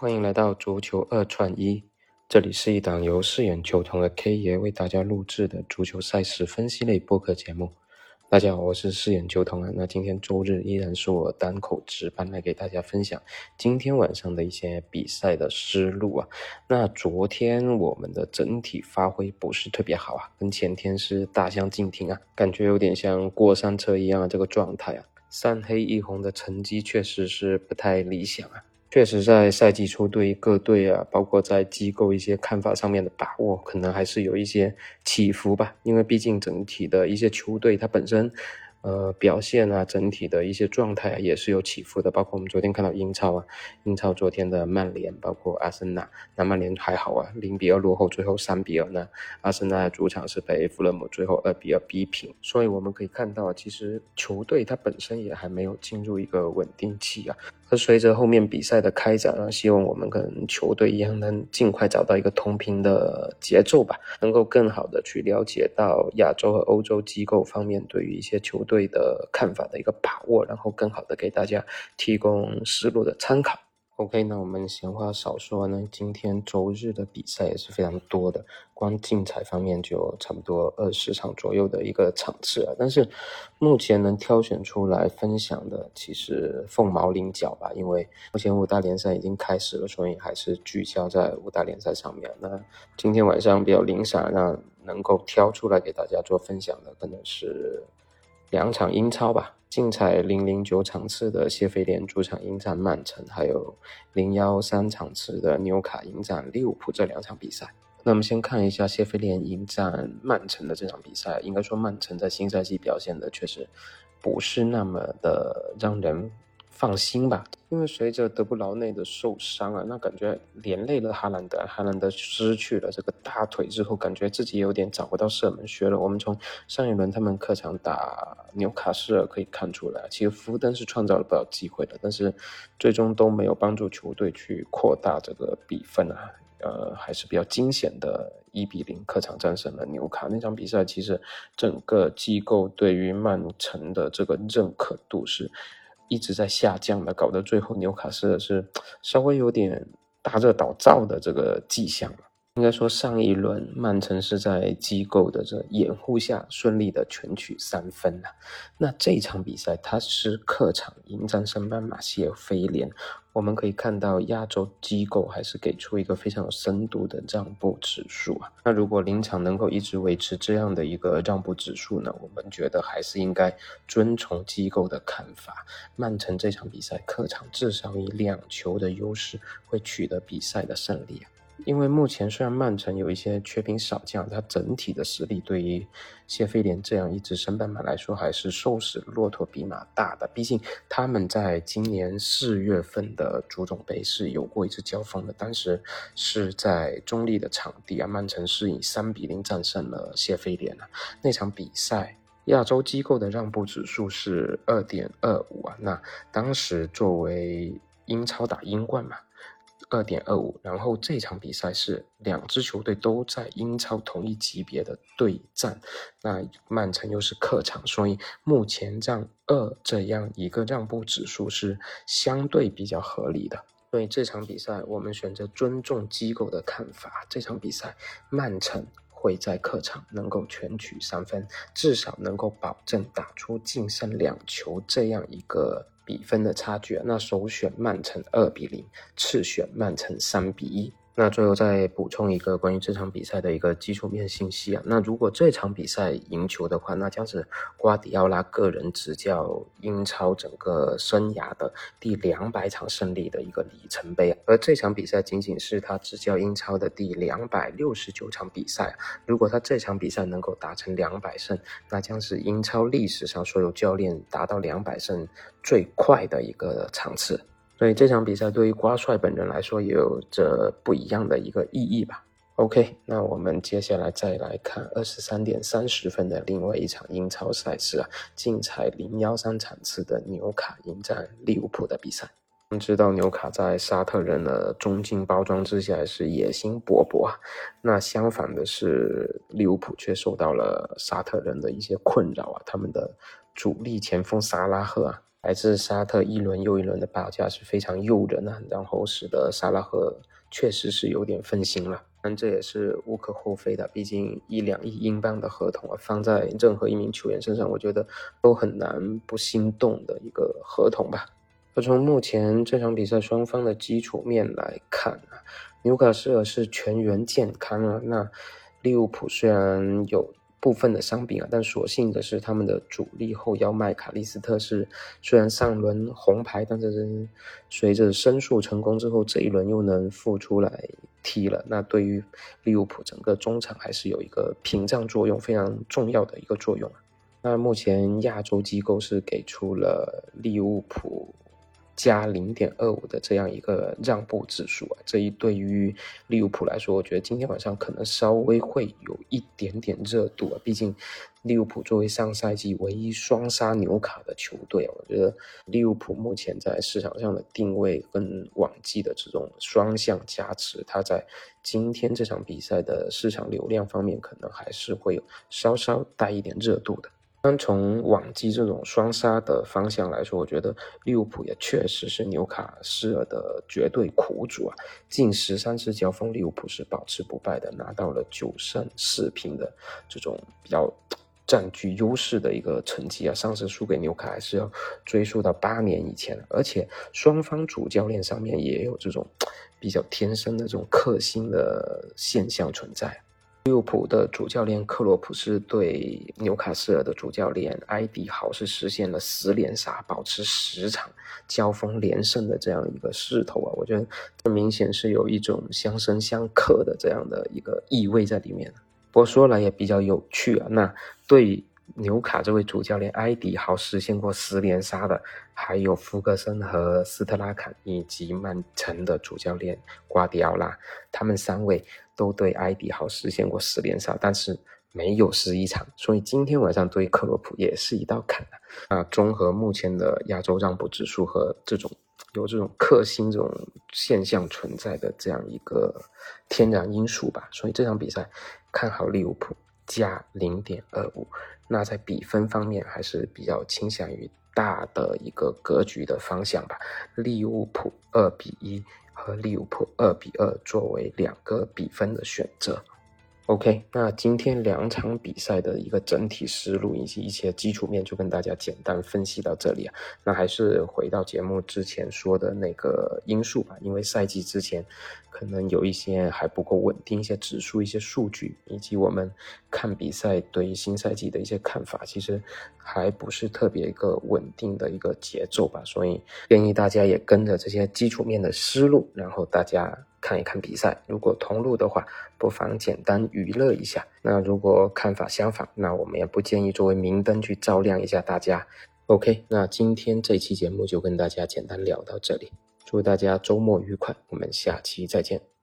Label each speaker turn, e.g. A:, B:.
A: 欢迎来到足球二串一，这里是一档由饰演球童的 K 爷为大家录制的足球赛事分析类播客节目。大家好，我是饰演球童啊。那今天周日依然是我单口值班来给大家分享今天晚上的一些比赛的思路啊。那昨天我们的整体发挥不是特别好啊，跟前天是大相径庭啊，感觉有点像过山车一样这个状态啊。三黑一红的成绩确实是不太理想啊。确实，在赛季初对各队啊，包括在机构一些看法上面的把握，可能还是有一些起伏吧。因为毕竟整体的一些球队，它本身。呃，表现啊，整体的一些状态啊，也是有起伏的。包括我们昨天看到英超啊，英超昨天的曼联，包括阿森纳，那曼联还好啊，零比二落后，最后三比二呢。阿森纳主场是被弗勒姆最后二比二逼平。所以我们可以看到，其实球队它本身也还没有进入一个稳定期啊。而随着后面比赛的开展啊，希望我们跟球队一样，能尽快找到一个同频的节奏吧，能够更好的去了解到亚洲和欧洲机构方面对于一些球队的看法的一个把握，然后更好的给大家提供思路的参考。OK，那我们闲话少说呢，今天周日的比赛也是非常多的，光竞彩方面就差不多二十场左右的一个场次啊。但是目前能挑选出来分享的，其实凤毛麟角吧，因为目前五大联赛已经开始了，所以还是聚焦在五大联赛上面。那今天晚上比较零散，那能够挑出来给大家做分享的，可能是两场英超吧。竞彩零零九场次的谢菲联主场迎战曼城，还有零幺三场次的纽卡迎战利物浦这两场比赛。那我们先看一下谢菲联迎战曼城的这场比赛。应该说，曼城在新赛季表现的确实不是那么的让人。放心吧，因为随着德布劳内的受伤啊，那感觉连累了哈兰德。哈兰德失去了这个大腿之后，感觉自己有点找不到射门靴了。我们从上一轮他们客场打纽卡斯尔可以看出来，其实福登是创造了不少机会的，但是最终都没有帮助球队去扩大这个比分啊。呃，还是比较惊险的，一比零客场战胜了纽卡。那场比赛其实整个机构对于曼城的这个认可度是。一直在下降的，搞得最后纽卡斯尔是稍微有点大热倒灶的这个迹象了。应该说，上一轮曼城是在机构的这掩护下顺利的全取三分了。那这场比赛，他是客场迎战升班马谢菲联。我们可以看到，亚洲机构还是给出一个非常有深度的让步指数啊。那如果临场能够一直维持这样的一个让步指数呢？我们觉得还是应该遵从机构的看法。曼城这场比赛客场至少以两球的优势会取得比赛的胜利啊。因为目前虽然曼城有一些缺兵少将，它整体的实力对于谢菲联这样一支升班马来说还是瘦死骆驼比马大的。毕竟他们在今年四月份的足总杯是有过一次交锋的，当时是在中立的场地啊，曼城是以三比零战胜了谢菲联啊。那场比赛亚洲机构的让步指数是二点二五啊，那当时作为英超打英冠嘛。二点二五，然后这场比赛是两支球队都在英超同一级别的对战，那曼城又是客场，所以目前让二这样一个让步指数是相对比较合理的。所以这场比赛我们选择尊重机构的看法，这场比赛曼城会在客场能够全取三分，至少能够保证打出净胜两球这样一个。比分的差距，那首选曼城二比零，次选曼城三比一。那最后再补充一个关于这场比赛的一个基础面信息啊，那如果这场比赛赢球的话，那将是瓜迪奥拉个人执教英超整个生涯的第两百场胜利的一个里程碑啊。而这场比赛仅仅是他执教英超的第两百六十九场比赛，如果他这场比赛能够达成两百胜，那将是英超历史上所有教练达到两百胜最快的一个场次。所以这场比赛对于瓜帅本人来说也有着不一样的一个意义吧。OK，那我们接下来再来看二十三点三十分的另外一场英超赛事啊，竞彩零幺三场次的纽卡迎战利物浦的比赛。我们知道纽卡在沙特人的中劲包装之下是野心勃勃啊，那相反的是利物浦却受到了沙特人的一些困扰啊，他们的主力前锋萨拉赫啊。来自沙特一轮又一轮的报价是非常诱人啊，然后使得萨拉赫确实是有点分心了。但这也是无可厚非的，毕竟一两亿英镑的合同啊，放在任何一名球员身上，我觉得都很难不心动的一个合同吧。而从目前这场比赛双方的基础面来看啊，纽卡斯尔是全员健康啊，那利物浦虽然有。部分的伤病啊，但所幸的是，他们的主力后腰麦卡利斯特是虽然上轮红牌，但是随着申诉成功之后，这一轮又能复出来踢了。那对于利物浦整个中场还是有一个屏障作用，非常重要的一个作用啊。那目前亚洲机构是给出了利物浦。加零点二五的这样一个让步指数啊，这一对于利物浦来说，我觉得今天晚上可能稍微会有一点点热度啊。毕竟利物浦作为上赛季唯一双杀纽卡的球队，我觉得利物浦目前在市场上的定位跟往季的这种双向加持，它在今天这场比赛的市场流量方面，可能还是会有稍稍带一点热度的。单从往季这种双杀的方向来说，我觉得利物浦也确实是纽卡斯尔的绝对苦主啊！近十三次交锋，利物浦是保持不败的，拿到了九胜四平的这种比较占据优势的一个成绩啊！上次输给纽卡还是要追溯到八年以前，而且双方主教练上面也有这种比较天生的这种克星的现象存在。利物浦的主教练克洛普是对纽卡斯尔的主教练埃迪豪是实现了十连杀，保持十场交锋连胜的这样一个势头啊！我觉得这明显是有一种相生相克的这样的一个意味在里面。不过说来也比较有趣啊，那对。纽卡这位主教练埃迪豪实现过十连杀的，还有福格森和斯特拉坎，以及曼城的主教练瓜迪奥拉，他们三位都对埃迪豪实现过十连杀，但是没有十一场，所以今天晚上对克洛普也是一道坎啊！综合目前的亚洲让步指数和这种有这种克星这种现象存在的这样一个天然因素吧，所以这场比赛看好利物浦。加零点二五，那在比分方面还是比较倾向于大的一个格局的方向吧。利物浦二比一和利物浦二比二作为两个比分的选择。OK，那今天两场比赛的一个整体思路以及一些基础面就跟大家简单分析到这里啊。那还是回到节目之前说的那个因素吧，因为赛季之前可能有一些还不够稳定，一些指数、一些数据，以及我们看比赛对于新赛季的一些看法，其实还不是特别一个稳定的一个节奏吧。所以建议大家也跟着这些基础面的思路，然后大家。看一看比赛，如果同路的话，不妨简单娱乐一下。那如果看法相反，那我们也不建议作为明灯去照亮一下大家。OK，那今天这期节目就跟大家简单聊到这里，祝大家周末愉快，我们下期再见。